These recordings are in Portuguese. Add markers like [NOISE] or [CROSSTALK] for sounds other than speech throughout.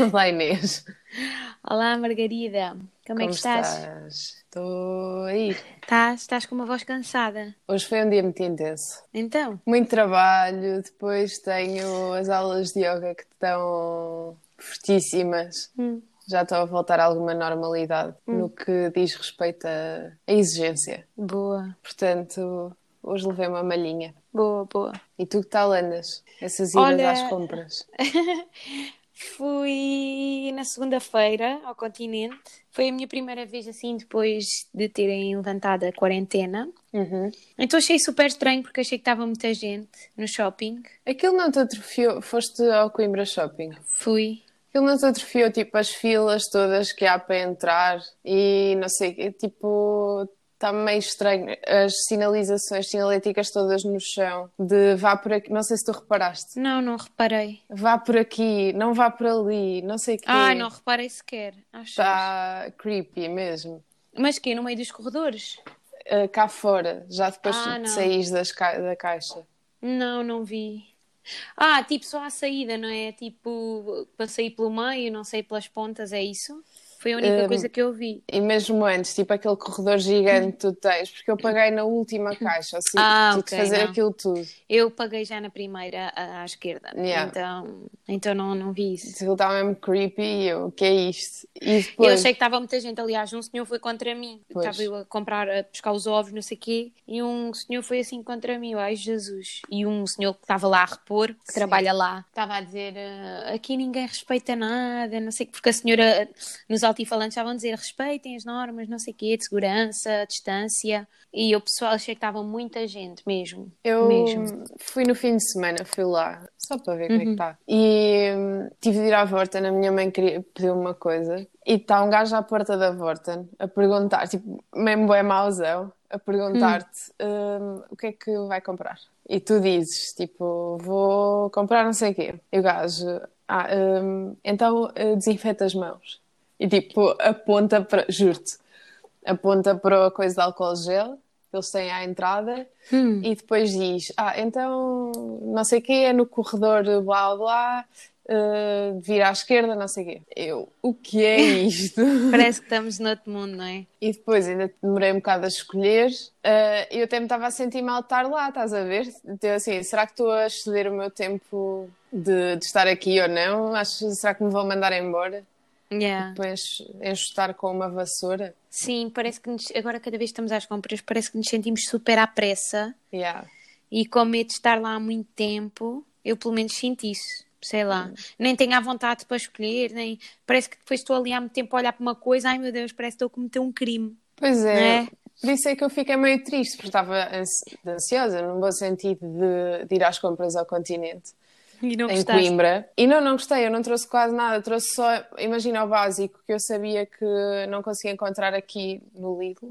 [LAUGHS] Olá Inês. Olá Margarida, como, é que estás? Estou aí. Estás, estás com uma voz cansada. Hoje foi um dia muito intenso. Então, Muito trabalho, depois tenho as aulas de yoga que estão fortíssimas. Hum. Já estou a voltar a alguma normalidade no que diz respeito a exigência. boa, Portanto, hoje levei uma malhinha. boa, boa. E tu que tal andas? Essas idas Olha- às compras? [LAUGHS] Fui na segunda-feira ao continente. Foi a minha primeira vez assim depois de terem levantado a quarentena. Uhum. Então achei super estranho porque achei que estava muita gente no shopping. Aquilo não te atrofiou? Foste ao Coimbra Shopping? Fui. Aquilo não te atrofiou, tipo, as filas todas que há para entrar e não sei, tipo, está meio estranho. As sinalizações sinaléticas todas no chão, de vá por aqui, não sei se tu reparaste, Não, não reparei. vá por aqui, não vá por ali, não sei o quê. Ah, não reparei sequer. Acho. Está creepy mesmo. Mas que no meio dos corredores? Uh, cá fora, já depois Ah, de saís das ca- da caixa. Não, não vi. Ah, tipo só à saída, não é? Tipo, para sair pelo meio, não sei pelas pontas, é isso? Foi a única Hum, coisa que eu vi. E mesmo antes, tipo aquele corredor gigante que tu tens, porque eu paguei na última [LAUGHS] caixa, assim, Ah, tive de ok, fazer não. aquilo tudo. Eu paguei já na primeira à, à esquerda, Yeah. então, então não, não vi isso. Aquilo estava mesmo creepy e eu, o que é isto? E Eu depois, achei que estava muita gente, aliás, um senhor foi contra mim. Pois. Estava eu a comprar, a pescar os ovos, não sei o quê, e um senhor foi assim contra mim, eu, ai Jesus. E um senhor que estava lá a repor, que Sim. trabalha lá, estava a dizer, "Ah, aqui ninguém respeita nada, não sei o quê, porque a senhora, nos altifalantes estavam a dizer, respeitem as normas, não sei o quê, de segurança, distância, e o pessoal achei que estava muita gente mesmo. eu mesmo. fui no fim de semana, fui lá, só para ver como é que está. E hum, tive de ir à Vorten, a minha mãe queria pedir uma coisa, e está um gajo à porta da Vorten a perguntar, tipo, mesmo é mauzão, a perguntar-te hum, o que é que vai comprar. E tu dizes, tipo, vou comprar não sei o quê. E o gajo, ah, hum, então eh, desinfeta as mãos. E tipo, aponta para, juro-te, aponta para a coisa de álcool gel que eles têm à entrada Hum. e depois diz: Ah, então não sei o quê, é no corredor blá blá, uh, vira à esquerda, não sei o quê. Eu, o que é [LAUGHS] isto? Parece que estamos noutro mundo, não é? e depois ainda demorei um bocado a escolher. uh, eu até me estava a sentir mal de estar lá, estás a ver? Então, assim, será que estou a exceder o meu tempo de, de estar aqui ou não? Acho, será que me vão mandar embora? Yeah. Depois enxutar com uma vassoura? Sim, parece que nos- agora cada vez que estamos às compras, parece que nos sentimos super à pressa Yeah. e com medo de estar lá há muito tempo. Eu pelo menos sinto isso, sei lá. Nem tenho à vontade para escolher, nem parece que depois estou ali há muito tempo a olhar para uma coisa, ai meu Deus, parece que estou a cometer um crime. Pois é, É. por isso é que eu fiquei meio triste, porque estava ansi- ansiosa, num bom sentido, de, de ir às compras ao continente, [LAUGHS] E não em? Coimbra. E não, não gostei, eu não trouxe quase nada, trouxe só, imagina o básico, que eu sabia que não conseguia encontrar aqui no Lidl,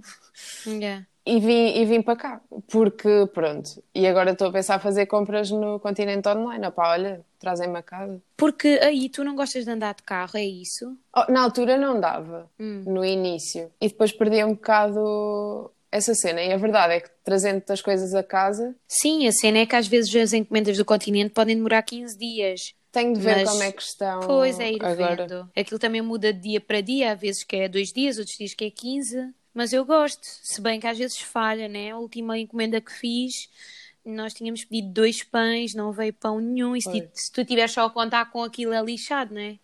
Yeah. e vim, e vim para cá, porque pronto, e agora estou a pensar a fazer compras no continente online, opá, olha, trazem-me a casa. Porque aí tu não gostas de andar de carro, é isso? Oh, na altura não dava, Hum. no início. E depois perdi um bocado essa cena. E a verdade é que trazendo as coisas a casa, Sim, a cena é que às vezes as encomendas do continente podem demorar 15 dias. tenho de ver Mas- como é que estão Pois é, ir agora. vendo. Aquilo também muda de dia para dia, às vezes que é dois dias, outros dias que é 15. Mas eu gosto, se bem que às vezes falha, né? A última encomenda que fiz, nós tínhamos pedido dois pães, não veio pão nenhum. E se, ti- se tu tiveres só a contar com aquilo é lixado, né?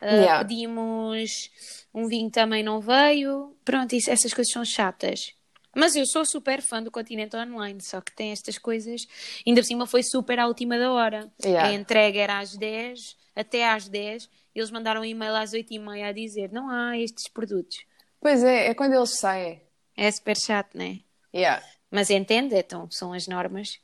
Ah, Yeah. Pedimos um vinho também não veio. Pronto, isso, essas coisas são chatas. Mas eu sou super fã do Continente Online, só que tem estas coisas. Ainda por cima foi super à última da hora. Yeah. A entrega era às 10, até às 10. Eles mandaram um e-mail às 8h30 a dizer: não há estes produtos. Pois é, é quando eles saem. É super chato, né? Yeah. Mas entende, então são as normas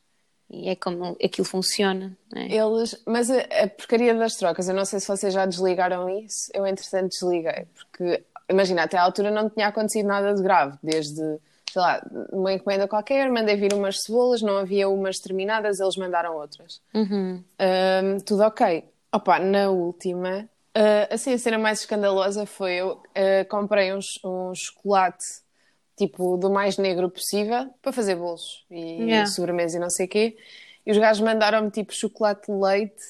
e é como aquilo funciona, né? Eles, mas a, a porcaria das trocas, eu não sei se vocês já desligaram isso, eu entretanto desliguei, porque imagina, até à altura não tinha acontecido nada de grave, desde, sei lá, uma encomenda qualquer, mandei vir umas cebolas, não havia umas terminadas, eles mandaram outras. Uhum. Tudo ok. Opa, na última, ah, assim, a cena mais escandalosa foi eu ah, comprei um, um chocolate tipo do mais negro possível para fazer bolos e Yeah. sobremesa e não sei o quê. E os gajos mandaram-me tipo chocolate leite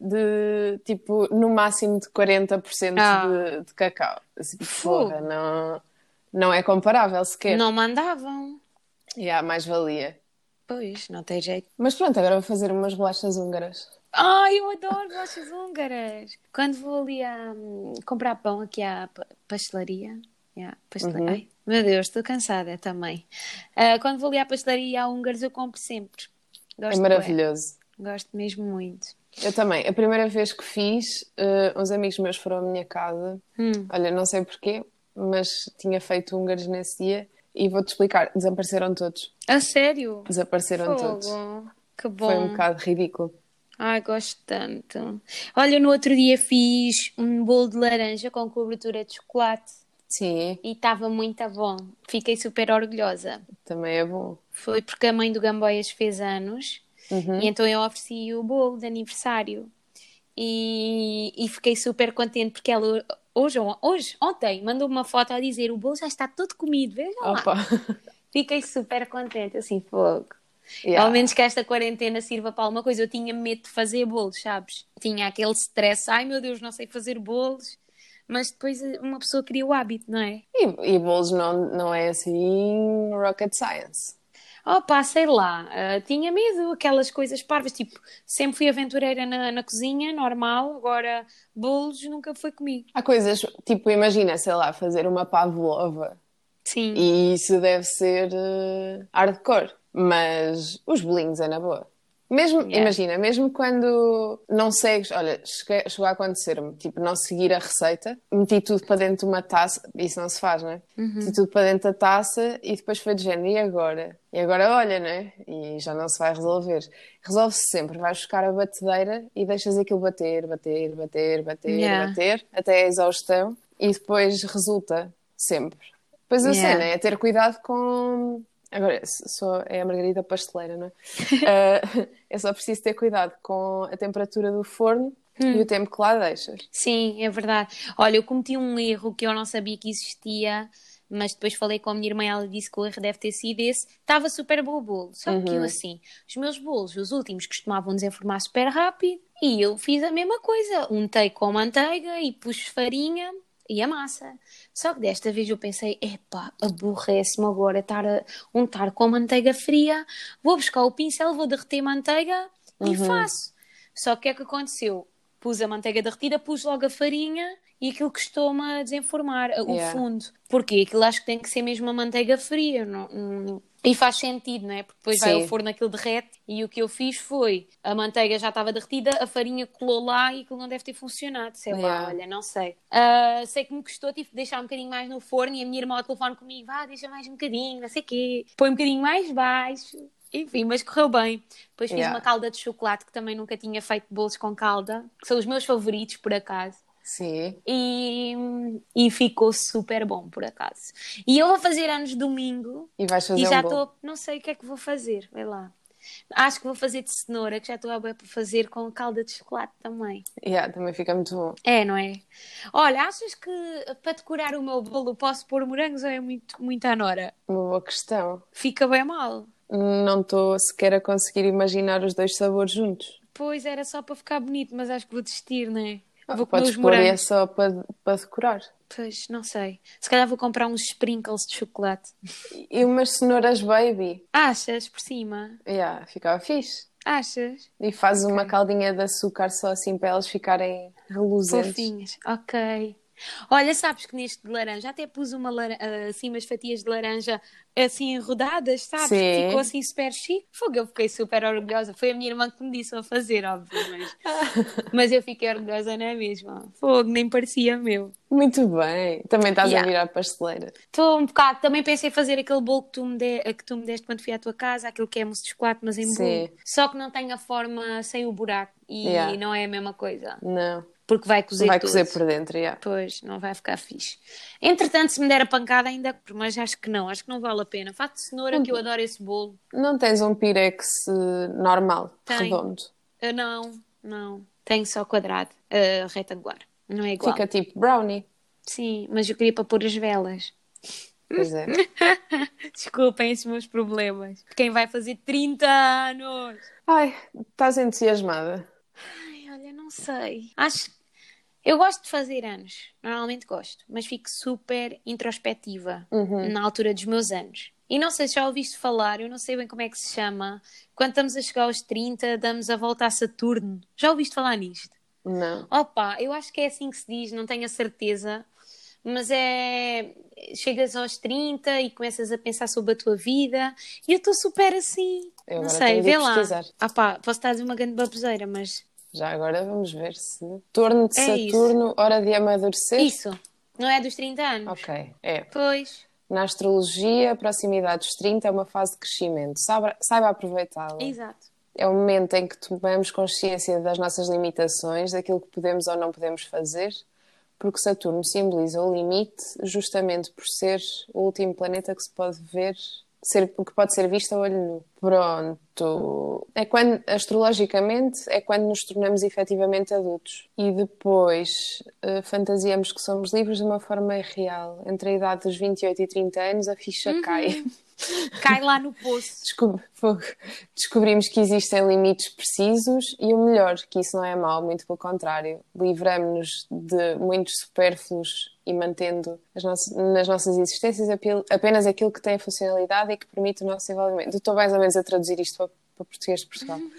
de tipo no máximo de 40% Ah. de, de cacau. Assim, porra, não, não é comparável sequer. Não mandavam. E há mais valia. Pois, não tem jeito. Mas pronto, agora vou fazer umas bolachas húngaras. Ai, eu adoro bolachas húngaras. Quando vou ali a hum, comprar pão aqui à pa- pastelaria. Yeah, pastelaria. Uhum. Ai, meu Deus, estou cansada também. Ah, quando vou ali à pastelaria há húngaros, eu compro sempre. Gosto é maravilhoso. Gosto mesmo muito. Eu também. A primeira vez que fiz, eh, uns amigos meus foram à minha casa. Hum. Olha, não sei porquê, mas tinha feito húngaros nesse dia. E vou-te explicar, desapareceram todos. A sério? Desapareceram todos. Fogo. Que bom. Foi um bocado ridículo. Ai, gosto tanto. Olha, no outro dia fiz um bolo de laranja com cobertura de chocolate Sim, e estava muito bom. Fiquei super orgulhosa. também é bom. Foi porque a mãe do Gamboias fez anos Uhum. e então eu ofereci o bolo de aniversário e, e fiquei super contente porque ela hoje, hoje ontem, mandou uma foto a dizer o bolo já está todo comido, veja lá. Opa. [LAUGHS] Fiquei super contente, assim, fogo. Yeah. Ao menos que esta quarentena sirva para alguma coisa. Eu tinha medo de fazer bolos, sabes? Tinha aquele stress, ai meu Deus, não sei fazer bolos. Mas depois eh, uma pessoa cria o hábito, não é? E, e bolos não, não é assim rocket science. Opa, sei lá, ah, tinha medo, aquelas coisas parvas, tipo, sempre fui aventureira na, na cozinha, normal, agora bolos nunca foi comigo. Há coisas, tipo, imagina, sei lá, fazer uma pavlova. Sim, E isso deve ser eh, hardcore. Mas os bolinhos é na boa. Mesmo, Yeah. imagina, mesmo quando não segues, olha, cheguei- chegou a acontecer-me, tipo, não seguir a receita, meti tudo para dentro de uma taça, isso não se faz, não é? Meti tudo para dentro da taça e depois foi de género, e agora? E agora olha, não é? E já não se vai resolver. Resolve-se sempre, vais buscar a batedeira e deixas aquilo bater, bater, bater, bater, Yeah. bater, até a exaustão e depois resulta sempre. Pois a Yeah. cena é ter cuidado com. Agora, só é a Margarida pasteleira, não é? [LAUGHS] Ah, é só preciso ter cuidado com a temperatura do forno e o tempo que lá deixas. sim, é verdade. Olha, eu cometi um erro que eu não sabia que existia, mas depois falei com a minha irmã e ela disse que o erro deve ter sido esse. Estava super bom o bolo. Só que eu, assim, os meus bolos, os últimos, costumavam desenformar super rápido e eu fiz a mesma coisa. Untei com manteiga e pus farinha e a massa. Só que desta vez eu pensei, epá, aborrece-me agora estar a untar com manteiga fria, vou buscar o pincel, vou derreter manteiga e faço. Só que o que é que aconteceu? Pus a manteiga derretida, pus logo a farinha e aquilo costuma a desenformar o Yeah. fundo. Porquê? Aquilo acho que tem que ser mesmo uma manteiga fria. Não, não- E faz sentido, não é? Porque depois vai Sim. ao forno, aquilo derrete. E o que eu fiz foi, a manteiga já estava derretida, a farinha colou lá e aquilo não deve ter funcionado. Sei lá, Yeah. olha, não sei. Ah, sei que me custou, tive de deixar um bocadinho mais no forno e a minha irmã ao telefone comigo, vá, deixa mais um bocadinho, não sei o quê. Põe um bocadinho mais baixo. Enfim, mas correu bem. Depois fiz Yeah. uma calda de chocolate, que também nunca tinha feito bolos com calda, que são os meus favoritos, por acaso. Sim. E, e ficou super bom, por acaso. E eu vou fazer anos domingo E vais fazer e já um estou, não sei o que é que vou fazer, vai lá. Acho que vou fazer de cenoura, que já estou a para fazer com calda de chocolate também. Yeah, também fica muito bom. É, não é? Olha, achas que para decorar o meu bolo posso pôr morangos ou é muito, muito à nora? Uma boa questão. Fica bem mal. Não estou sequer a conseguir imaginar os dois sabores juntos. Pois era só para ficar bonito, mas acho que vou desistir, não é? Ah, Vou Podes pôr é morangos. só para, para decorar. Pois, não sei. Se calhar vou comprar uns sprinkles de chocolate. E umas cenouras baby. Achas por cima? Yeah, ficava fixe. Achas? E fazes uma caldinha de açúcar só assim para elas ficarem reluzentes. Fofinhas. Ok. Olha, sabes que neste de laranja até pus uma ah, assim umas fatias de laranja assim rodadas, sabes? Sim. Ficou assim super chique. Fogo, eu fiquei super orgulhosa. Foi a minha irmã que me disse a fazer, óbvio, mas, [LAUGHS] mas eu fiquei orgulhosa, não é mesmo? Fogo, nem parecia meu. Muito bem. Também estás Yeah. a virar pasteleira. Estou um bocado, também pensei em fazer aquele bolo que tu, me de, que tu me deste quando fui à tua casa, aquilo que é mousse de chocolate, mas em Sim. bolo. Só que não tem a forma sem o buraco e Yeah. não é a mesma coisa. Não. Porque vai cozer Vai tudo. cozer por dentro, yeah. Pois, não vai ficar fixe. Entretanto, se me der a pancada, ainda. Mas acho que não, acho que não vale a pena. Fato de cenoura, que eu adoro esse bolo. Não tens um pirex eh, normal, Tenho. redondo. Eu não, não. Tenho só quadrado, ah, retangular. Não é igual. Fica tipo brownie. Sim, mas eu queria para pôr as velas. Pois é. [LAUGHS] Desculpem esses meus problemas. Quem vai fazer 30 anos? Ai, estás entusiasmada? Ai, olha, não sei. Acho eu gosto de fazer anos, normalmente gosto, mas fico super introspectiva Uhum. na altura dos meus anos. E não sei se já ouviste falar, eu não sei bem como é que se chama. Quando estamos a chegar aos 30, damos a volta a Saturno. Já ouviste falar nisto? Não. Opa, eu acho que é assim que se diz, não tenho a certeza. Mas é. Chegas aos 30 e começas a pensar sobre a tua vida. E eu estou super assim. Eu não sei, vê lá. pesquisar. Ah pá, posso estar a dizer uma grande baboseira, mas. Já agora vamos ver se. Torno de É isso. Saturno, hora de amadurecer. Isso, não é dos 30 anos? Ok, é. Pois, Na astrologia, a proximidade dos 30 é uma fase de crescimento. Saiba, saiba aproveitá-la. exato. É o momento em que tomamos consciência das nossas limitações, daquilo que podemos ou não podemos fazer, porque Saturno simboliza o limite, justamente por ser o último planeta que se pode ver, ser, que pode ser visto a olho nu. Pronto. É quando, astrologicamente, é quando nos tornamos efetivamente adultos. E depois eh, fantasiamos que somos livres de uma forma irreal. Entre a idade dos 28 e 30 anos, a ficha cai. [LAUGHS] Cai lá no poço. Descob-. Descobrimos que existem limites precisos e o melhor, que isso não é mau, muito pelo contrário. Livramos-nos de muitos supérfluos e mantendo as nossas- nas nossas existências apenas aquilo que tem funcionalidade e que permite o nosso desenvolvimento. Estou mais ou menos a traduzir isto para, para português de Portugal. [LAUGHS]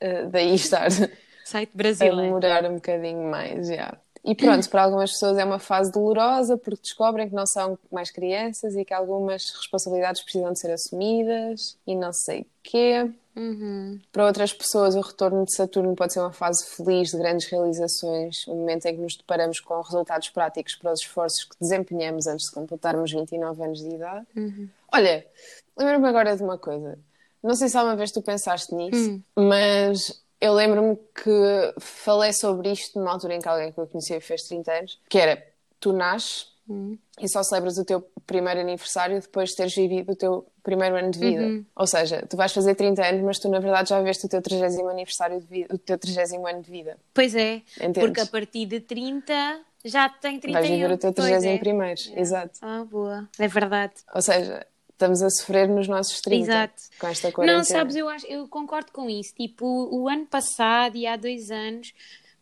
Eh, daí estar Site a brasileiro. demorar um bocadinho mais, já. E pronto, para algumas pessoas é uma fase dolorosa porque descobrem que não são mais crianças e que algumas responsabilidades precisam de ser assumidas e não sei o quê. Uhum. Para outras pessoas, o retorno de Saturno pode ser uma fase feliz de grandes realizações, um momento em que nos deparamos com resultados práticos para os esforços que desempenhamos antes de completarmos 29 anos de idade. Olha, lembro-me agora de uma coisa. Não sei se alguma vez tu pensaste nisso, mas eu lembro-me que falei sobre isto numa altura em que alguém que eu conhecia fez 30 anos, que era, tu nasces e só celebras o teu primeiro aniversário depois de teres vivido o teu primeiro ano de vida. Ou seja, tu vais fazer 30 anos, mas tu na verdade já viveste o teu 30 aniversário de vida, o teu 30 ano de vida. Pois é, Entendes? porque a partir de 30 já tem 31. Vais viver o teu Pois 30 é. primeiro, exato. Ah, boa. É verdade. Ou seja, estamos a sofrer nos nossos 30 Exato. com esta quarentena. Não, sabes, eu, acho, eu concordo com isso. Tipo, o, o ano passado e há dois anos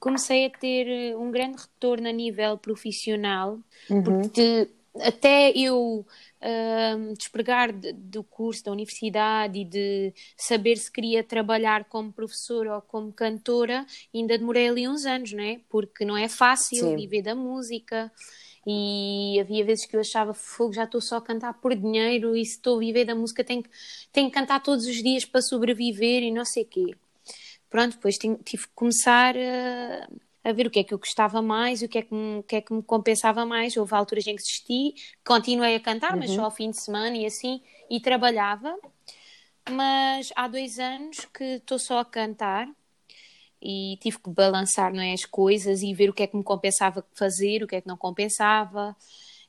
comecei a ter eh, um grande retorno a nível profissional, Uhum. porque até eu despregar de- do curso da universidade e de saber se queria trabalhar como professora ou como cantora, ainda demorei ali uns anos, não é? Porque não é fácil Sim. viver da música. E havia vezes que eu achava, fogo, já estou só a cantar por dinheiro e se estou a viver da música tenho, que- tenho que cantar todos os dias para sobreviver e não sei o quê. Pronto, depois tive que começar a, a ver o que é que eu gostava mais e o que é que me, que é que me compensava mais. Houve alturas em que desisti, continuei a cantar, mas só ao fim de semana e assim, e trabalhava. Mas há dois anos que estou só a cantar e tive que balançar não é, as coisas e ver o que é que me compensava fazer, o que é que não compensava.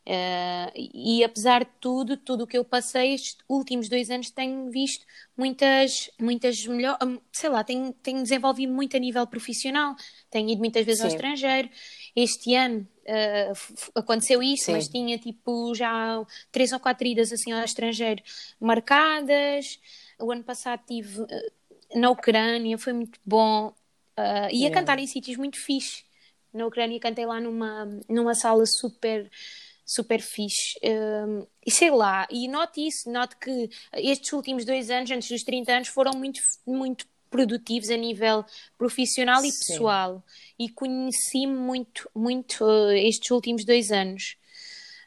Eh, e apesar de tudo, tudo o que eu passei estes últimos dois anos tenho visto muitas, muitas melhor, hum, sei lá, tenho, tenho desenvolvido muito a nível profissional, tenho ido muitas vezes ao Sim. estrangeiro. Este ano f- aconteceu isso, Sim. mas tinha tipo já três ou quatro idas assim ao estrangeiro marcadas. O ano passado tive eh, na Ucrânia, foi muito bom. Uh, e a Yeah. cantar em sítios muito fixe. Na Ucrânia cantei lá numa, numa sala super, super fixe. Um, e sei lá, e note isso, note que estes últimos dois anos, antes dos 30 anos, foram muito, muito produtivos a nível profissional e Sim. pessoal. E conheci-me muito, muito uh, estes últimos dois anos.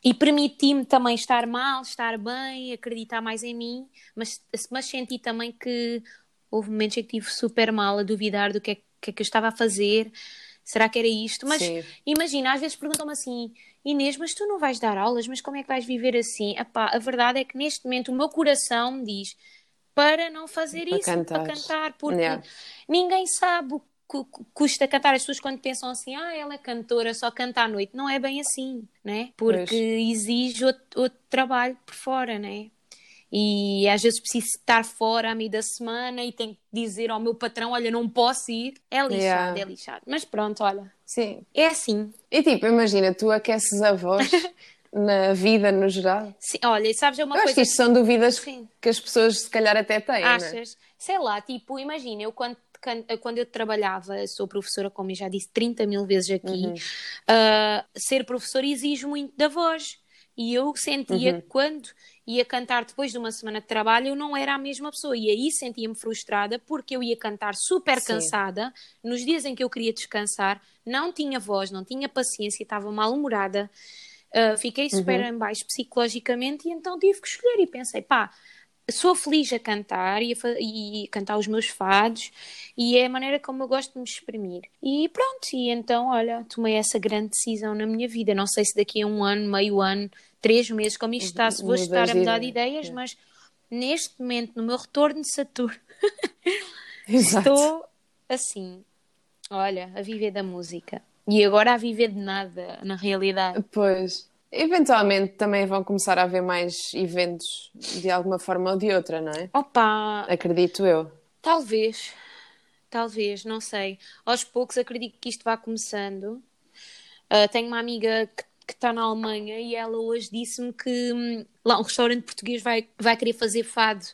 E permiti-me também estar mal, estar bem, acreditar mais em mim, mas, mas senti também que houve momentos em que estive super mal a duvidar do que é, que é que eu estava a fazer. Será que era isto? Mas Sim. imagina, às vezes perguntam-me assim: Inês, mas tu não vais dar aulas, mas como é que vais viver assim? Epá, a verdade é que neste momento o meu coração me diz para não fazer Para isso, para cantares. cantar, porque Yeah. ninguém sabe o que que custa cantar. As pessoas quando pensam assim, ah, ela é cantora, só canta à noite. Não é bem assim, né? Porque Pois. exige outro, outro trabalho por fora, né? E às vezes preciso estar fora à meio da semana e tenho que dizer ao meu patrão, olha, não posso ir. É lixado, Yeah. é lixado. Mas pronto, olha, Sim. é assim. E tipo, imagina, tu aqueces a voz [LAUGHS] na vida no geral? Sim, olha, sabes, é uma Eu acho coisa que isto são dúvidas Sim. que as pessoas se calhar até têm, é? Achas? Sei lá, tipo, imagina, eu quando, quando eu trabalhava, sou professora, como eu já disse 30 mil vezes aqui, Uhum. ah, ser professora exige muito da voz. E eu sentia Uhum. que quando ia cantar depois de uma semana de trabalho, eu não era a mesma pessoa. E aí sentia-me frustrada porque eu ia cantar super Sim. cansada, nos dias em que eu queria descansar, não tinha voz, não tinha paciência, estava mal-humorada. Uh, fiquei super em baixo psicologicamente e então tive que escolher e pensei, pá, sou feliz a cantar e a, e cantar os meus fados e é a maneira como eu gosto de me exprimir. E pronto, e então, olha, tomei essa grande decisão na minha vida. Não sei se daqui a um ano, meio ano, três meses, como isto está, se vou estar a mudar de ideia. ideias, É. mas neste momento, no meu retorno de Saturno, [LAUGHS] estou assim, olha, a viver da música. E agora a viver de nada, na realidade. Pois. Eventualmente também vão começar a haver mais eventos de alguma forma ou de outra, não é? Opa, Acredito eu. Talvez, talvez, não sei. Aos poucos acredito que isto vá começando. Ah, tenho uma amiga que que está na Alemanha e ela hoje disse-me que hum, lá um restaurante português vai, vai querer fazer fado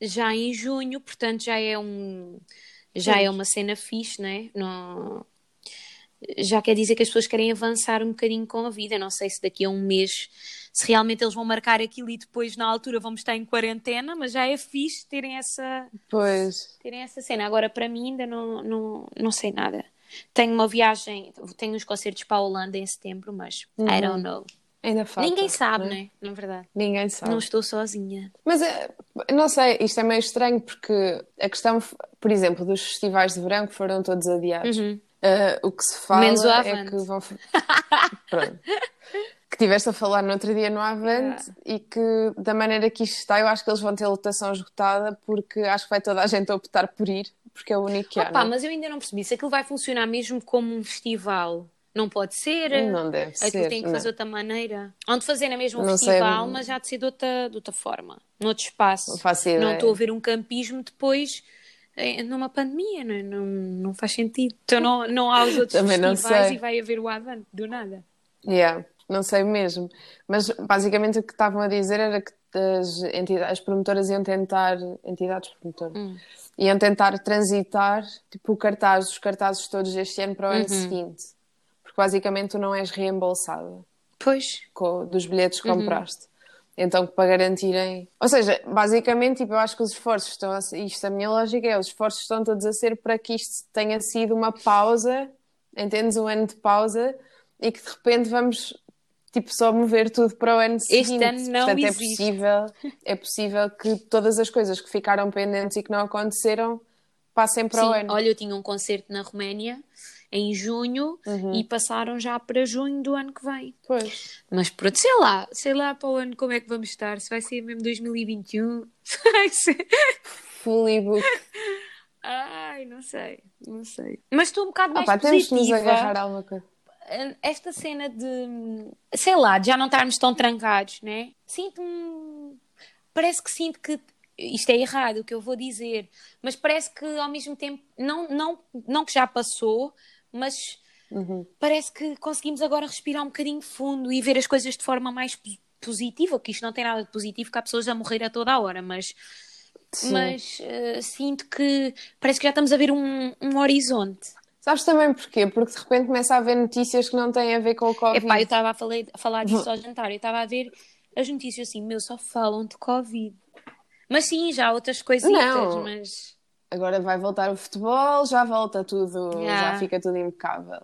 já em junho, portanto já é um já é uma cena fixe, né? Não, já quer dizer que as pessoas querem avançar um bocadinho com a vida. Não sei se daqui a um mês, se realmente eles vão marcar aquilo e depois na altura vamos estar em quarentena, mas já é fixe terem essa, Pois. terem essa cena. Agora, para mim, ainda não, não, não sei nada. Tenho uma viagem, tenho uns concertos para a Holanda em setembro, mas I don't know. Ainda falta. Ninguém sabe, não é? né? Na verdade. Ninguém sabe. Não estou sozinha. Mas eh, não sei, isto é meio estranho porque a questão, por exemplo, dos festivais de verão que foram todos adiados, eh, o que se fala Uhum. Menos o é que vão. [LAUGHS] Pronto. Que tiveste a falar no outro dia no Avante e que da maneira que isto está, eu acho que eles vão ter lotação esgotada porque acho que vai toda a gente optar por ir, porque é o único que há. Opa, não é? mas eu ainda não percebi se aquilo vai funcionar mesmo como um festival. Não pode ser. Não deve Aquilo ser, tem que fazer de outra maneira. Hão de fazer na mesma um sei, festival, não- mas já de ser de outra, de outra forma. Noutro espaço. Não faço Não estou a ver um campismo depois eh, numa pandemia. Não, não, não faz sentido. Então não, não há os outros Também festivais sei. e vai haver o Avante, do nada. Yeah, não sei mesmo. Mas basicamente o que estavam a dizer era que as, entidades, as promotoras iam tentar, entidades promotoras, Hum. iam tentar transitar tipo, o cartaz, os cartazes todos este ano para o Uhum. ano seguinte. Porque basicamente tu não és reembolsada Pois. com, dos bilhetes Uhum. que compraste. Então, para garantirem. Ou seja, basicamente, tipo, eu acho que os esforços estão a ser. Isto, a minha lógica é: os esforços estão todos a ser para que isto tenha sido uma pausa, entendes? Um ano de pausa e que de repente vamos, tipo, só mover tudo para o ano seguinte. ano não Portanto, é existe. possível, é possível que todas as coisas que ficaram pendentes e que não aconteceram passem para Sim, o ano. olha, eu tinha um concerto na Roménia em junho Uhum. e passaram já para junho do ano que vem. Pois. Mas pronto, sei lá, sei lá para o ano como é que vamos estar. Se vai ser mesmo 2021, [LAUGHS] se vai ser. Fully book. Ai, não sei, não sei. Mas estou um bocado mais Opa, temos que nos positiva. agarrar a alguma coisa. Esta cena de, sei lá, de já não estarmos tão trancados, né? Sinto-me. Parece que sinto que. Isto é errado o que eu vou dizer, mas parece que ao mesmo tempo, não, não, não que já passou, mas Uhum. parece que conseguimos agora respirar um bocadinho fundo e ver as coisas de forma mais po- positiva, que isto não tem nada de positivo, que há pessoas a morrer a toda a hora, mas, Sim. mas eh, sinto que parece que já estamos a ver um, um horizonte. Sabes também porquê? Porque de repente começa a haver notícias que não têm a ver com o Covid. Epá, eu estava a, falei- a falar disso ao jantar, eu estava a ver as notícias assim, meu, só falam de Covid. Mas sim, já há outras coisitas, Não. mas... Agora vai voltar o futebol, já volta tudo, Yeah. já fica tudo impecável.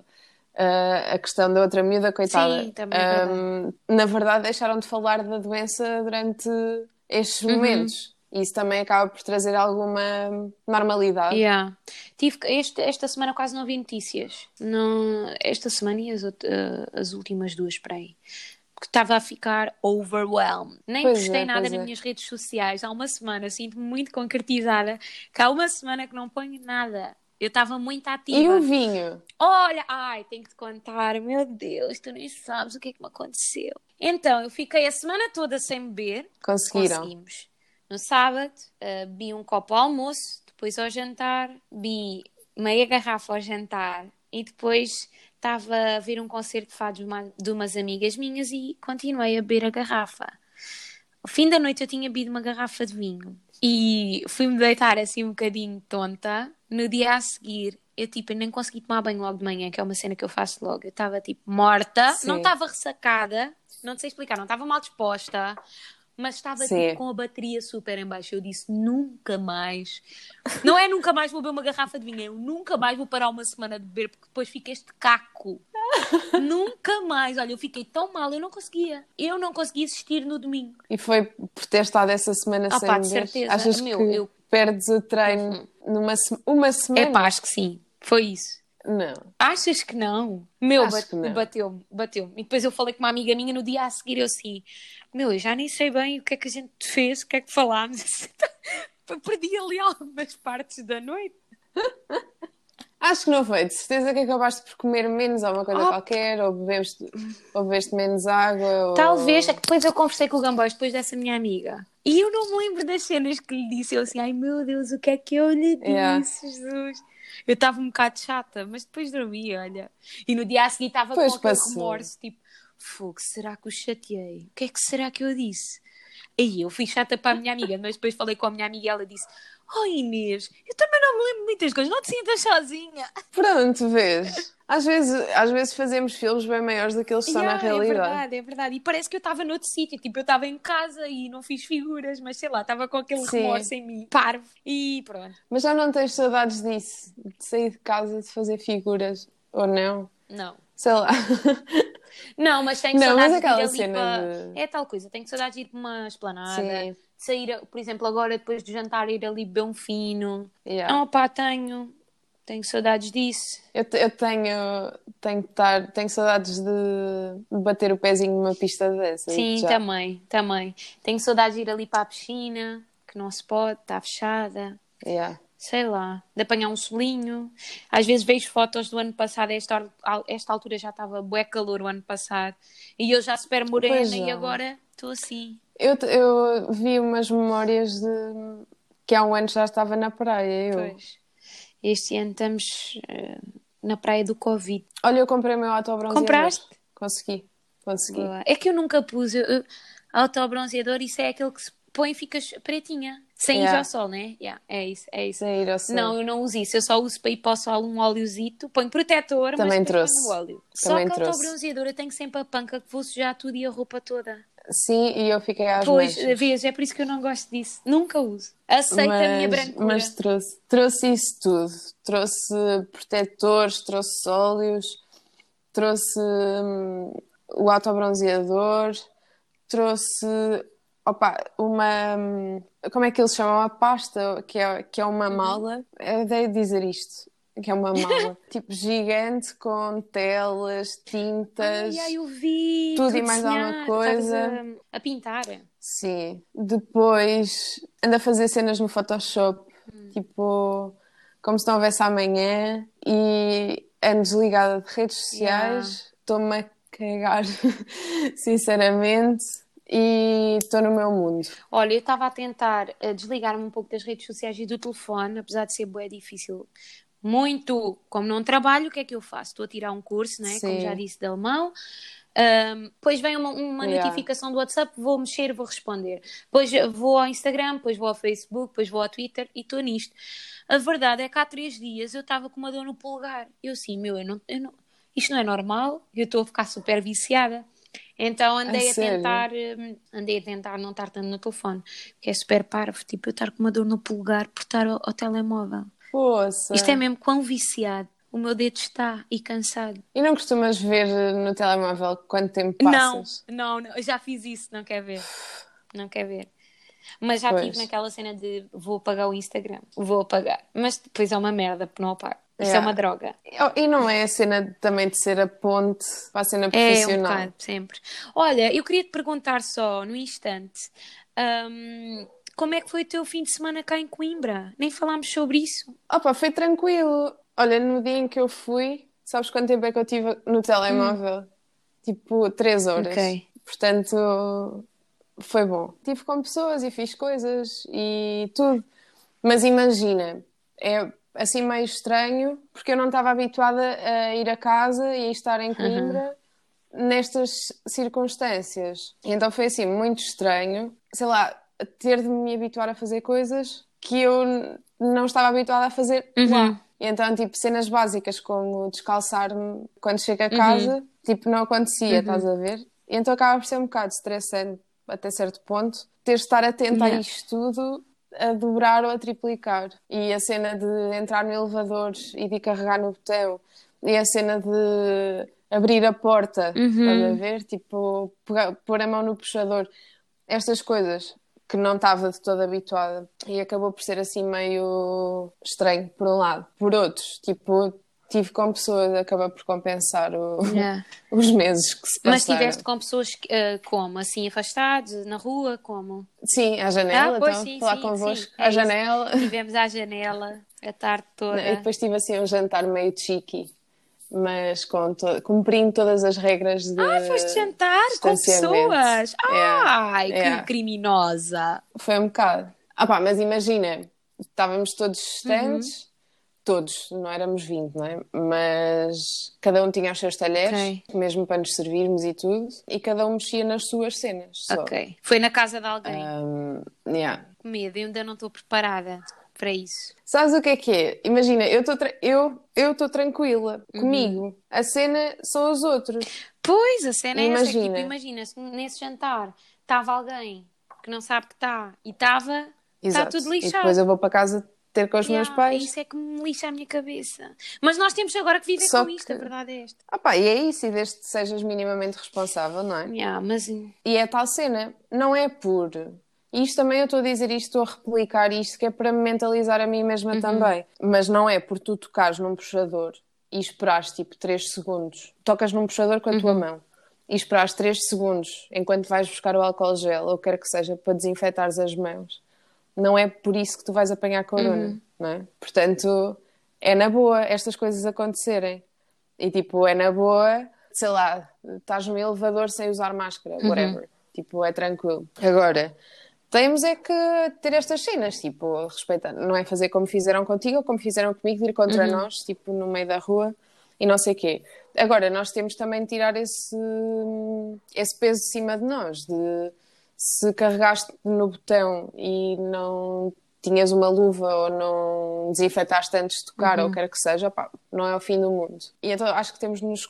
Ah, a questão da outra miúda, coitada. Sim, também é Ahm, na verdade, deixaram de falar da doença durante estes Uhum. momentos. E isso também acaba por trazer alguma normalidade. Yeah. Tive, que- este, esta semana quase não vi notícias. Não, esta semana e as, eh, as últimas duas para aí. Porque estava a ficar overwhelmed. Nem Pois postei é, nada nas é. minhas redes sociais. Há uma semana, sinto-me muito concretizada, que há uma semana que não ponho nada. Eu estava muito ativa. E o vinho? Olha, ai, tenho que te contar, meu Deus, tu nem sabes o que é que me aconteceu. Então, eu fiquei a semana toda sem beber. Conseguiram? Conseguimos. No sábado, eh, bebi um copo ao almoço, depois ao jantar, bebi meia garrafa ao jantar e depois estava a ver um concerto de fado de, uma, de umas amigas minhas e continuei a beber a garrafa. Ao fim da noite eu tinha bebido uma garrafa de vinho e fui-me deitar assim um bocadinho tonta. No dia a seguir, eu tipo, nem consegui tomar banho logo de manhã, que é uma cena que eu faço logo. Eu estava tipo morta, Sim. não estava ressacada, não sei explicar, não estava mal disposta, mas estava tipo, com a bateria super em baixo. Eu disse nunca mais, não é nunca mais vou beber uma garrafa de vinho, eu nunca mais vou parar uma semana de beber, porque depois fica este caco. [LAUGHS] nunca mais, olha, eu fiquei tão mal, eu não conseguia, eu não conseguia existir no domingo. E foi por ter estado essa semana Ah, sem pá, de certeza. Achas Meu, que eu- Uhum. perdes o treino numa se- uma semana? É pá, acho que sim, foi isso. Não. Achas que não? Meu, bateu-me, bateu-me. E depois eu falei com uma amiga minha no dia a seguir, eu assim, meu, eu já nem sei bem o que é que a gente fez, o que é que falámos. [LAUGHS] Perdi ali algumas partes da noite. [LAUGHS] Acho que não foi. De certeza que acabaste por comer menos alguma coisa Oh. qualquer, ou bebeste, ou bebeste menos água. Ou... Talvez, é que depois eu conversei com o Gambois, depois dessa minha amiga. E eu não me lembro das cenas que lhe disse. Eu assim, ai meu Deus, o que é que eu lhe disse, Yeah. Jesus? Eu estava um bocado chata, mas depois dormi, olha. E no dia a seguir estava com aquele passou. remorso, tipo, fogo, será que o chateei? O que é que será que eu disse? Aí eu fui chata para a minha amiga, mas depois falei com a minha amiga e ela disse: Oh Inês, eu também não me lembro muitas coisas, não te sintas sozinha. Pronto, vês. Às vezes, às vezes fazemos filmes bem maiores do que eles são na Yeah, É realidade. verdade, é verdade. E parece que eu estava noutro sítio, tipo, eu estava em casa e não fiz figuras, mas sei lá, estava com aquele Sim. remorso em mim, parvo. E pronto, Mas já não tens saudades disso? De sair de casa, de fazer figuras? Ou não? não. Sei lá. Não, mas tenho Não, saudades mas aquela de ir ali cena para... de- É tal coisa, tenho saudades de ir para uma esplanada, Sim. de sair, por exemplo, agora depois do jantar, ir ali beber um fino. Yeah. Não, pá, tenho. Tenho saudades disso. Eu, eu tenho, tenho, estar, tenho saudades de, de bater o pezinho numa pista dessa. Sim, já. também, também. Tenho saudades de ir ali para a piscina, que não se pode, está fechada. Yeah. Sei lá, de apanhar um solinho. Às vezes vejo fotos do ano passado, a esta, esta altura já estava bué calor o ano passado. E eu já super morena Pois e agora estou assim. Eu, eu vi umas memórias de que há um ano já estava na praia. Eu. Pois. Este ano estamos eh, na praia do Covid. Olha, eu comprei o meu autobronzeador. Compraste? Consegui, consegui. Boa. É que eu nunca pus eu, eu, autobronzeador, isso é aquele que se põe e ficas pretinha. Sem ir Yeah. ao sol, né? Yeah, é isso, é isso. Sem ir ao sol. Não, eu não uso isso. Eu só uso para ir para o sol um óleozito. Ponho protetor, Também mas trouxe. ponho óleo. Também só que trouxe. eu tenho sempre a panca que vou sujar tudo e a roupa toda. Sim, e eu fiquei às Pois, manchas. vês, é por isso que eu não gosto disso. Nunca uso. Aceito a minha Mas- brancura. Mas trouxe, trouxe isso tudo. Trouxe protetores, trouxe óleos, trouxe hum, o autobronzeador, trouxe opa, uma. hum, Como é que eles chamam? A pasta, que é, que é uma Uhum. mala. Eu odeio dizer isto. Que é uma mala [LAUGHS] tipo gigante com telas, tintas. Ai, ai, eu vi. tudo tu e mais alguma coisa. A, a pintar. Sim. Depois ando a fazer cenas no Photoshop, tipo, como se não houvesse amanhã, e ando desligada de redes Yeah. sociais, estou-me a cagar, [LAUGHS] sinceramente, e estou no meu mundo. Olha, eu estava a tentar eh, desligar-me um pouco das redes sociais e do telefone, apesar de ser bué difícil. Muito, como não trabalho, o que é que eu faço? Estou a tirar um curso, né? como já disse, de alemão. Ahm, depois vem uma, uma Yeah. notificação do WhatsApp, vou mexer, vou responder. Depois vou ao Instagram, depois vou ao Facebook, depois vou ao Twitter e estou nisto. A verdade é que há três dias eu estava com uma dor no polegar. Eu assim, meu, eu não, eu não- isto não é normal, eu estou a ficar super viciada. Então andei A a, tentar, hum, andei a tentar não estar tanto no telefone, que é super parvo, tipo eu estar com uma dor no polegar por estar ao, ao telemóvel. Poça. Isto é mesmo quão viciado o meu dedo está e cansado. E não costumas ver no telemóvel quanto tempo Não, passas? não, não, eu já fiz isso, não quer ver. Não quer ver. Mas já Pois. tive naquela cena de vou apagar o Instagram, vou apagar. Mas depois é uma merda, porque não apago. Isto é Yeah. uma droga. Oh, E não é a cena também de ser a ponte para a cena É um profissional? bocado, sempre. Olha, eu queria te perguntar só, no instante, hum, como é que foi o teu fim de semana cá em Coimbra? Nem falámos sobre isso. Opa, foi tranquilo. Olha, no dia em que eu fui, sabes quanto tempo é que eu tive no telemóvel? Tipo, três horas. Ok. Portanto, foi bom. Estive com pessoas e fiz coisas e tudo. Mas imagina, é, assim meio estranho, porque eu não estava habituada a ir a casa e a estar em Coimbra nestas circunstâncias. E então foi assim muito estranho, sei lá, ter de me habituar a fazer coisas que eu não estava habituada a fazer Uhum. lá. E então, tipo, cenas básicas como descalçar-me quando chego a casa, tipo, não acontecia, estás a ver? E então acaba por ser um bocado estressante até certo ponto, ter de estar atento a Yeah. isto tudo, a dobrar ou a triplicar. E a cena de entrar no elevador e de carregar no botão, e a cena de abrir a porta, a ver? Tipo, pôr a mão no puxador, estas coisas que não estava de toda habituada e acabou por ser assim meio estranho, por um lado. Por outros, tipo, tive com pessoas, acaba por compensar o- Yeah. [LAUGHS] os meses que se Mas passaram. tiveste com pessoas que, eh, como? Assim, afastados, na rua, como? Sim, à janela, Ah, pois, então, sim, falar sim, convosco, sim, é à isso. janela. [LAUGHS] Estivemos à janela a tarde toda. E depois tive assim um jantar meio cheeky, mas com to- cumprindo todas as regras de Ah, foste jantar com pessoas? Yeah, Ai, que yeah. criminosa. Foi um bocado. Ah pá, mas imagina, estávamos todos distantes, todos, não éramos 20, não é? Mas cada um tinha os seus talheres, mesmo para nos servirmos e tudo, e cada um mexia nas suas cenas. Só. Ok. Foi na casa de alguém. Um, yeah. Com medo, eu ainda não estou preparada para isso. Sabes o que é que é? Imagina, eu estou eu eu estou tranquila Uhum. comigo. A cena são os outros. Pois, a cena é essa. Tipo, imagina, se nesse jantar estava alguém que não sabe que está e estava, está Exato. tudo E lixado. depois eu vou para casa ter com os meus Yeah, pais. Isso é que me lixa a minha cabeça. Mas nós temos agora que viver Só com isto, que- a verdade é esta. Ah pá, e é isso, e desde que sejas minimamente responsável, não é? Yeah, mas E é tal cena, não é por. Isto também eu estou a dizer isto, estou a replicar isto, que é para me mentalizar a mim mesma Uhum. também. Mas não é por tu tocares num puxador e esperares tipo 3 segundos. Tocas num puxador com a Uhum. tua mão e esperares 3 segundos enquanto vais buscar o álcool gel ou quer que seja para desinfetares as mãos. Não é por isso que tu vais apanhar corona, Uhum. não é? Portanto, é na boa estas coisas acontecerem. E tipo, é na boa, sei lá, estás no elevador sem usar máscara, whatever. Tipo, é tranquilo. Agora, temos é que ter estas cenas, tipo, respeitar, não é fazer como fizeram contigo ou como fizeram comigo, de ir contra nós, tipo, no meio da rua e não sei quê. Agora, nós temos também de tirar esse, esse peso de cima de nós, de se carregaste no botão e não tinhas uma luva ou não desinfetaste antes de tocar ou quer que seja, não é o fim do mundo. E então acho que temos de nos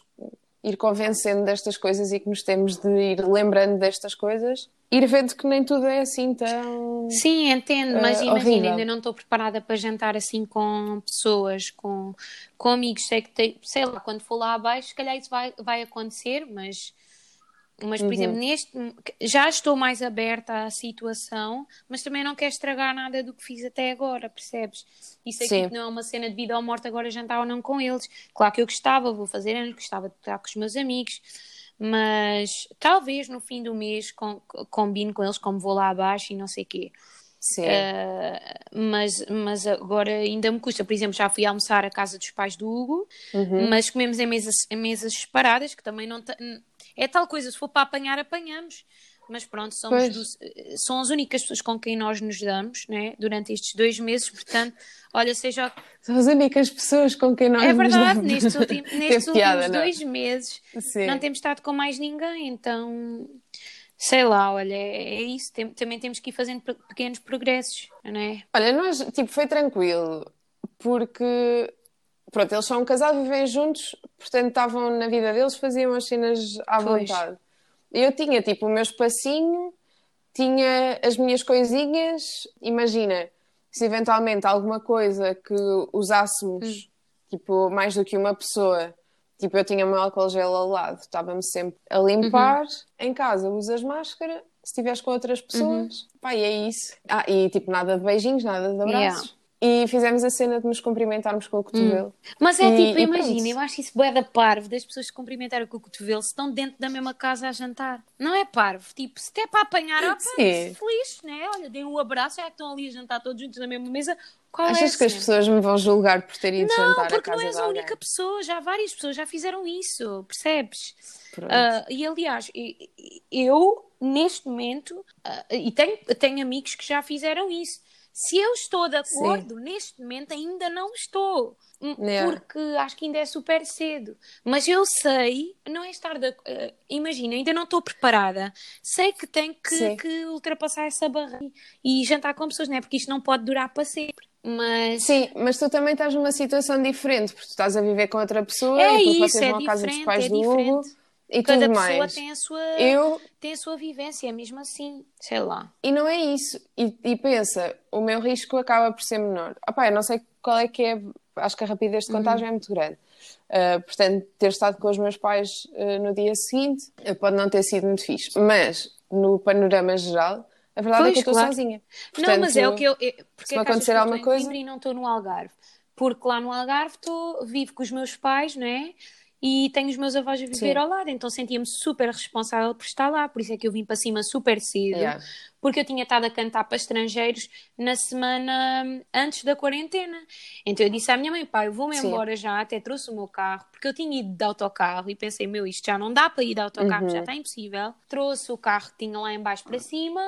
ir convencendo destas coisas e que nos temos de ir lembrando destas coisas, ir vendo que nem tudo é assim tão. Sim, entendo, mas Eh, imagina, ainda não estou preparada para jantar assim com pessoas, com, com amigos. Sei que sei lá, quando for lá abaixo, se calhar isso vai, vai acontecer, mas, mas por Uhum. exemplo, neste já estou mais aberta à situação, mas também não quero estragar nada do que fiz até agora, percebes? Isso aqui Sim. que não é uma cena de vida ou morte agora jantar ou não com eles. Claro que eu gostava, vou fazer anos, gostava de estar com os meus amigos. Mas talvez no fim do mês com, combine com eles, como vou lá abaixo e não sei o quê. Sim. Uh, mas, mas agora ainda me custa. Por exemplo, já fui almoçar à casa dos pais do Hugo, Uhum. mas comemos em mesas, em mesas separadas, que também não. É tal coisa, se for para apanhar, apanhamos. Mas pronto, somos do- são as únicas pessoas com quem nós nos damos né, durante estes dois meses. Portanto, olha, seja. São as únicas pessoas com quem nós É nos verdade, damos. nestes, ultim- nestes últimos piada, não é? dois meses Sim. não temos estado com mais ninguém, então. Sei lá, olha, é é isso. Tem- também temos que ir fazendo pe- pequenos progressos, não é? Olha, nós, tipo, foi tranquilo, porque, pronto, eles são um casal, vivem juntos, portanto estavam na vida deles, faziam as cenas à Pois. vontade. Eu tinha, tipo, o meu espacinho, tinha as minhas coisinhas, imagina, se eventualmente alguma coisa que usássemos, tipo, mais do que uma pessoa, tipo, eu tinha meu álcool gel ao lado, estava-me sempre a limpar, em casa usas máscara, se estiveres com outras pessoas, pá, e é isso. Ah, e tipo, nada de beijinhos, nada de abraços. E fizemos a cena de nos cumprimentarmos com o cotovelo. Mas é E- tipo, imagina, eu acho isso bué da parvo das pessoas se cumprimentarem com o cotovelo se estão dentro da mesma casa a jantar. Não é parvo, tipo, se é para apanhar, Sim. feliz, né? Olha, deem um abraço, já que estão ali a jantar todos juntos na mesma mesa. Qual é Achas a que as pessoas me vão julgar por ter ido Não, jantar a porque casa não és de a alguém? única pessoa, já várias pessoas já fizeram isso, percebes? Ah, e aliás, eu neste momento, ah, e tenho, tenho amigos que já fizeram isso, Se eu estou de acordo, Sim. neste momento ainda não estou. Yeah. Porque acho que ainda é super cedo. Mas eu sei, não é estar de. Uh, imagina, ainda não estou preparada. Sei que tenho que, que, ultrapassar essa barreira e jantar com pessoas, não é? Porque isto não pode durar para sempre. Mas... Sim, mas tu também estás numa situação diferente, porque tu estás a viver com outra pessoa é e vocês é vão à casa dos pais é do Hugo e Cada tudo pessoa mais. tem a sua eu... tem a sua vivência, é mesmo assim, sei lá. E não é isso. E, e pensa, o meu risco acaba por ser menor. Opá, eu não sei qual é que é, acho que a rapidez de contagem uhum. é muito grande. Uh, portanto, ter estado com os meus pais uh, no dia seguinte uh, pode não ter sido muito fixe. Mas, no panorama geral, a verdade pois, é que eu estou claro. sozinha. Portanto, não, mas é o que eu. Porque se é acontecer alguma coisa. E não estou no Algarve. Porque lá no Algarve estou, vivo com os meus pais, não é? E tenho os meus avós a viver Sim. ao lado, então sentia-me super responsável por estar lá, por isso é que eu vim para cima super cedo, yeah. porque eu tinha estado a cantar para estrangeiros na semana antes da quarentena. Então eu disse à minha mãe, pai, eu vou-me embora já, até trouxe o meu carro, porque eu tinha ido de autocarro e pensei, meu, isto já não dá para ir de autocarro, uhum. já está impossível. Trouxe o carro que tinha lá embaixo para cima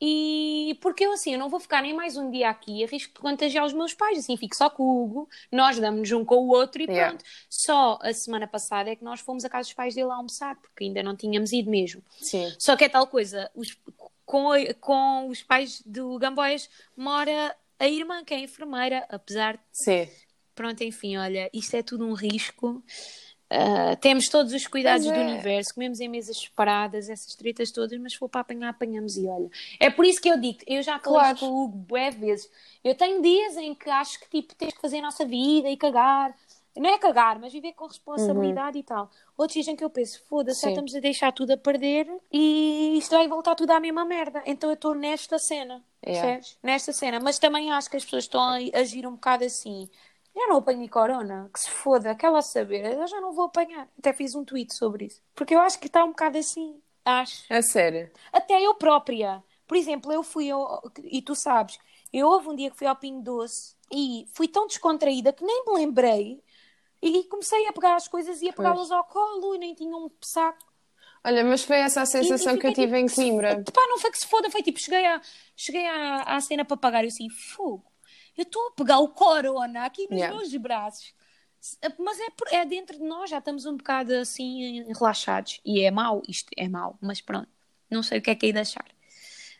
e porque eu assim, eu não vou ficar nem mais um dia aqui, arrisco de contagiar os meus pais, assim, fico só com o Hugo, nós damos-nos um com o outro e pronto. Yeah. Só a semana passada é que nós fomos a casa dos pais dele almoçar, porque ainda não tínhamos ido mesmo. Sim. Só que é tal coisa, os, com, com os pais do Gamboias mora a irmã, que é enfermeira, apesar de. Sim. Pronto, enfim, olha, isto é tudo um risco. Uh, temos todos os cuidados é. do universo, comemos em mesas separadas, essas tretas todas, mas se for para apanhar, apanhamos e olha. É por isso que eu digo, eu já falei claro. com o Hugo bué vezes, eu tenho dias em que acho que tipo, tens que fazer a nossa vida e cagar, não é cagar, mas viver com responsabilidade uhum. e tal. Outros dias em que eu penso, foda-se, estamos a deixar tudo a perder e isto vai voltar tudo à mesma merda. Então eu estou nesta cena, yeah. Nesta cena, mas também acho que as pessoas estão a agir um bocado assim já não apanhei corona, que se foda, aquela saber, eu já não vou apanhar. Até fiz um tweet sobre isso. Porque eu acho que está um bocado assim. Acho. É sério. Até eu própria. Por exemplo, eu fui, ao, e tu sabes, eu houve um dia que fui ao Pinho Doce e fui tão descontraída que nem me lembrei e comecei a pegar as coisas e a pegá-las ao colo e nem tinha um saco. Olha, mas foi essa a sensação que eu tive tipo, em Coimbra. Pá, não foi que se foda, foi tipo, cheguei, a, cheguei à, à cena para pagar e eu assim, fogo eu estou a pegar o corona aqui nos yeah. meus braços. Mas é, é dentro de nós, já estamos um bocado assim relaxados. E é mau, isto é mau, mas pronto. Não sei o que é que é de achar.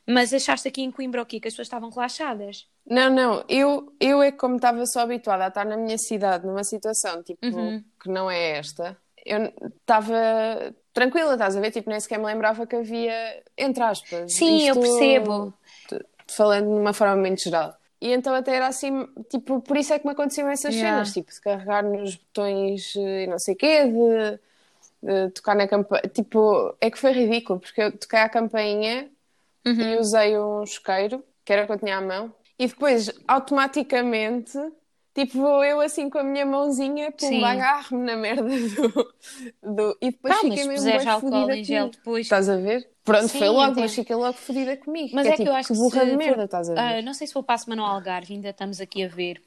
Mas achaste aqui em Coimbra o quê? Que as pessoas estavam relaxadas? Não, não. Eu, eu é como estava só habituada a estar na minha cidade, numa situação tipo uhum. que não é esta. Eu estava tranquila, estás a ver? Tipo, nem sequer me lembrava que havia, entre aspas. Sim, isto, eu percebo. Falando de uma forma muito geral. E então até era assim, tipo, por isso é que me aconteciam essas yeah. cenas, tipo, de carregar nos botões e não sei o quê, de, de, tocar na campainha. Tipo, é que foi ridículo, porque eu toquei a campainha uhum. e usei um isqueiro, que era o que eu tinha à mão, e depois automaticamente Tipo, vou eu assim com a minha mãozinha, pum, agarro-me na merda [LAUGHS] do. do... E depois não, fiquei mesmo bem fodida em gel depois. Estás a ver? Pronto, Sim, foi logo, entendo. mas fiquei logo fodida comigo. Mas é, é que tipo, eu acho que. burra de merda, estás a ver? Uh, não sei se vou para a semana ao Algarve, ainda estamos aqui a ver.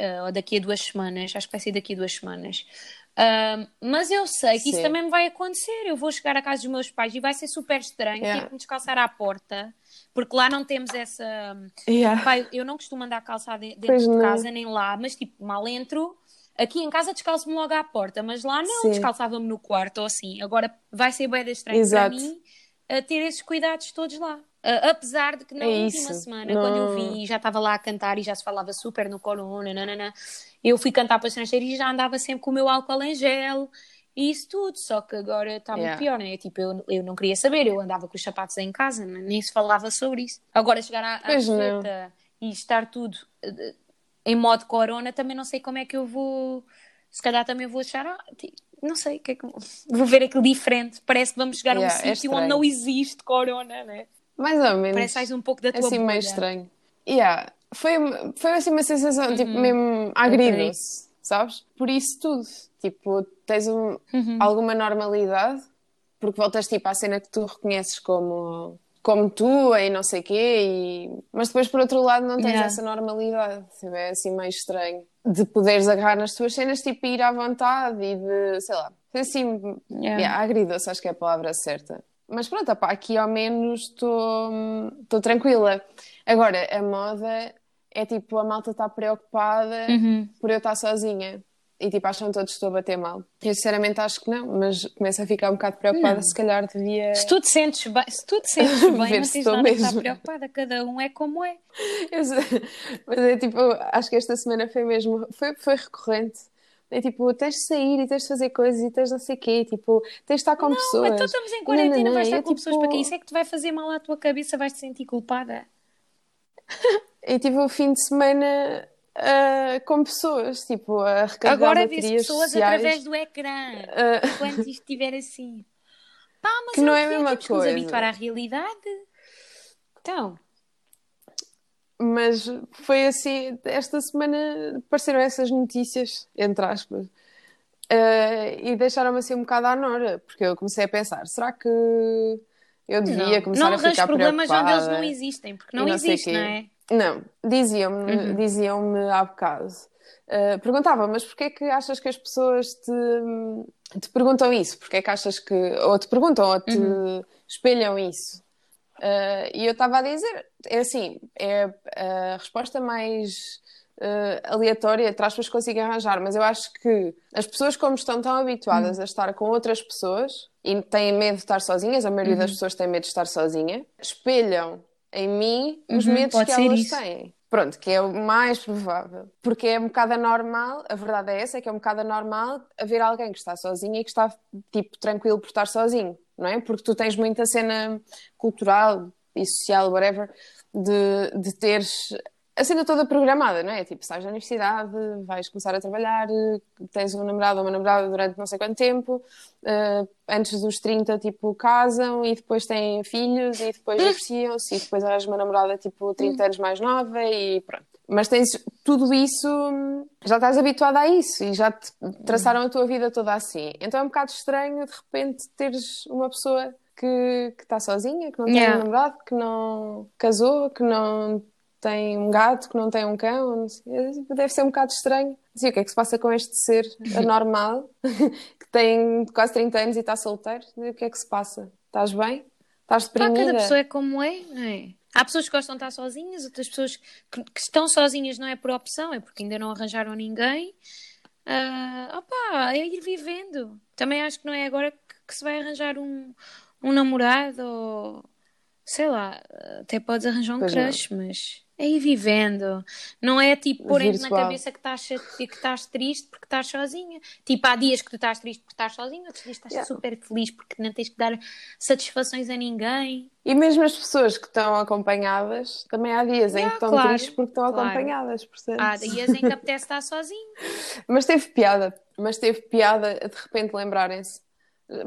Uh, ou daqui a duas semanas, acho que vai ser daqui a duas semanas. Uh, mas eu sei que Sim. isso também me vai acontecer. Eu vou chegar à casa dos meus pais e vai ser super estranho, yeah. tipo, me descalçar à porta porque lá não temos essa. Yeah. Pai, eu não costumo andar calçada dentro pois de não. casa nem lá, mas tipo, mal entro. Aqui em casa descalço-me logo à porta, mas lá não, descalçava-me no quarto ou assim. Agora vai ser bem estranho Exato. para mim uh, ter esses cuidados todos lá. Uh, apesar de que na é última isso. semana, não. quando eu vim, já estava lá a cantar e já se falava super no corona, nanana, eu fui cantar para estrangeiro e já andava sempre com o meu álcool em gel e isso tudo, só que agora está muito yeah. pior, né? Tipo, eu, eu não queria saber, eu andava com os sapatos em casa, nem se falava sobre isso. Agora chegar à, à e estar tudo uh, em modo corona, também não sei como é que eu vou. Se calhar também vou achar, ah, não sei, que é que... vou ver aquilo diferente. Parece que vamos chegar yeah, a um é sítio onde não existe corona, né? Mais ou menos. Parece mais um pouco da tua Assim, meio estranho. Yeah. Foi, foi assim uma sensação, tipo, uhum. mesmo agridoce, sabes? Por isso tudo. Tipo, tens um, uhum. alguma normalidade, porque voltas tipo à cena que tu reconheces como, como tu e não sei quê, e... mas depois por outro lado não tens yeah. essa normalidade, tipo, é assim meio estranho. De poderes agarrar nas tuas cenas, tipo, ir à vontade e de, sei lá, assim, yeah. yeah, agridoce, acho que é a palavra certa. Mas pronto, opá, aqui ao menos estou tranquila. Agora, a moda é tipo, a malta está preocupada Uhum. por eu estar sozinha. E tipo, acham todos que estou a bater mal. Eu sinceramente acho que não, mas começo a ficar um bocado preocupada, Não. se calhar devia. Se tu te sentes bem, se tu te sentes [LAUGHS] bem, Ver não se tens nada a estar mesmo. preocupada. Cada um é como é. [LAUGHS] Eu sei. Mas é tipo, acho que esta semana foi mesmo, foi, foi recorrente. É tipo, tens de sair e tens de fazer coisas e tens de não sei o quê, tipo, tens de estar com pessoas. Mas tu estamos em quarentena, Não, não, não, vais estar é com pessoas para quê? tipo- Isso é que te vai fazer mal à tua cabeça, vais te sentir culpada. E [LAUGHS] tive o fim de semana ah, com pessoas, tipo, a recarregar Agora vês pessoas sociais. através do ecrã. ah, Quando isto estiver assim. Pá, [LAUGHS] mas Que não é a mesma Temos que nos coisa. habituar à realidade. Então, mas foi assim, esta semana apareceram essas notícias, entre aspas, ah, e deixaram-me assim um bocado à nora, porque eu comecei a pensar, será que eu devia não, começar não a ficar problemas onde eles preocupada? não existem, porque não, não existe, não é? Não, diziam-me Uhum. diziam há bocado. Uh, perguntava, mas porquê é que achas que as pessoas te, te perguntam isso? Porquê é que achas que. Ou te perguntam ou te Uhum. espelham isso? Uh, e eu estava a dizer, é assim, é a resposta mais uh, aleatória, entre aspas, que consigo arranjar, mas eu acho que as pessoas, como estão tão habituadas Uhum. a estar com outras pessoas e têm medo de estar sozinhas, a maioria Uhum. das pessoas tem medo de estar sozinha, espelham em mim os Uhum, medos que elas isso. têm. Pronto, que é o mais provável. Porque é um bocado anormal, a verdade é essa, é que é um bocado anormal haver alguém que está sozinho e que está, tipo, tranquilo por estar sozinho, não é? Porque tu tens muita cena cultural e social, whatever, de, de teres a cena toda programada, não é? Tipo, sais da universidade, vais começar a trabalhar, tens um namorado ou uma namorada durante não sei quanto tempo, eh, antes dos 30, tipo, casam e depois têm filhos e depois divorciam-se e depois arranjas uma namorada, tipo, 30 anos mais nova e pronto. Mas tens tudo isso, já estás habituada a isso e já te traçaram a tua vida toda assim. Então é um bocado estranho, de repente, teres uma pessoa que, está sozinha, que não tem Yeah. namorado, que não casou, que não tem um gato, que não tem um cão, deve ser um bocado estranho. Sim, o que é que se passa com este ser anormal [LAUGHS] que tem quase 30 anos e está solteiro? O que é que se passa? Estás bem? Estás Pá, deprimida? cada pessoa é como é, não é? Há pessoas que gostam de estar sozinhas, outras pessoas que, que estão sozinhas não é por opção, é porque ainda não arranjaram ninguém. Ah, opá, é ir vivendo. Também acho que não é agora que, que se vai arranjar um, um namorado ou sei lá, até podes arranjar um Pois não. crush, mas é ir vivendo. Não é tipo porem-te na cabeça que estás, que estás triste porque estás sozinha. Tipo, há dias que tu estás triste porque estás sozinha, outros dias estás Yeah. super feliz porque não tens que dar satisfações a ninguém. E mesmo as pessoas que estão acompanhadas, também há dias em Yeah, que estão claro, tristes porque estão claro. acompanhadas, portanto. Há dias em que apetece estar sozinho. [LAUGHS] Mas teve piada, mas teve piada de repente lembrarem-se,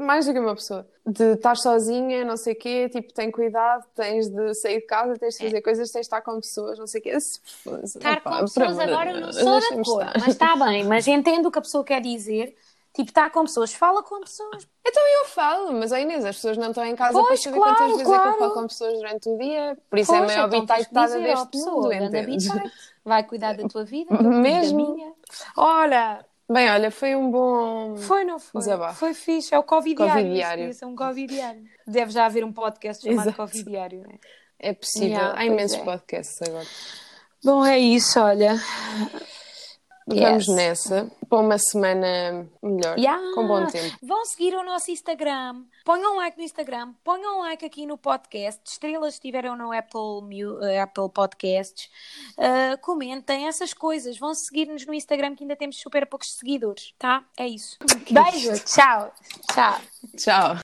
mais do que uma pessoa, de estar sozinha, não sei o quê, tipo, tem cuidado, tens de sair de casa, tens de fazer coisas, tens de estar com pessoas, não sei o quê. Estar com pessoas agora não sou de acordo, mas está bem, mas entendo o que a pessoa quer dizer. Tipo, estar com pessoas, fala com pessoas. Então eu falo, mas a Inês, as pessoas não estão em casa Pois, para saber claro, quantas vezes é que claro. eu falo com pessoas durante o dia, por isso é Pois, que dizer, ó, deste pessoa, mundo, entendes? bitite. Vai cuidar da tua vida, cuido [LAUGHS] da Mesmo. minha. Ora, Bem, olha, foi um bom... foi, não foi? Desabafo. Foi fixe, é o Covidiário. Covidiário. Isso é um Covidiário. Deve já haver um podcast chamado Exato. Covidiário, não é? É possível, Yeah, há imensos é. podcasts agora. Bom, é isso, olha. Vamos Yes. nessa, para uma semana melhor, Yeah. com bom tempo. Vão seguir o nosso Instagram. Ponham um like no Instagram. Ponham um like aqui no podcast. Estrelas estiveram no Apple, eh, Apple Podcasts. Uh, comentem essas coisas. Vão seguir-nos no Instagram que ainda temos super poucos seguidores, tá? É isso. [LAUGHS] Beijo. Tchau. Tchau. Tchau.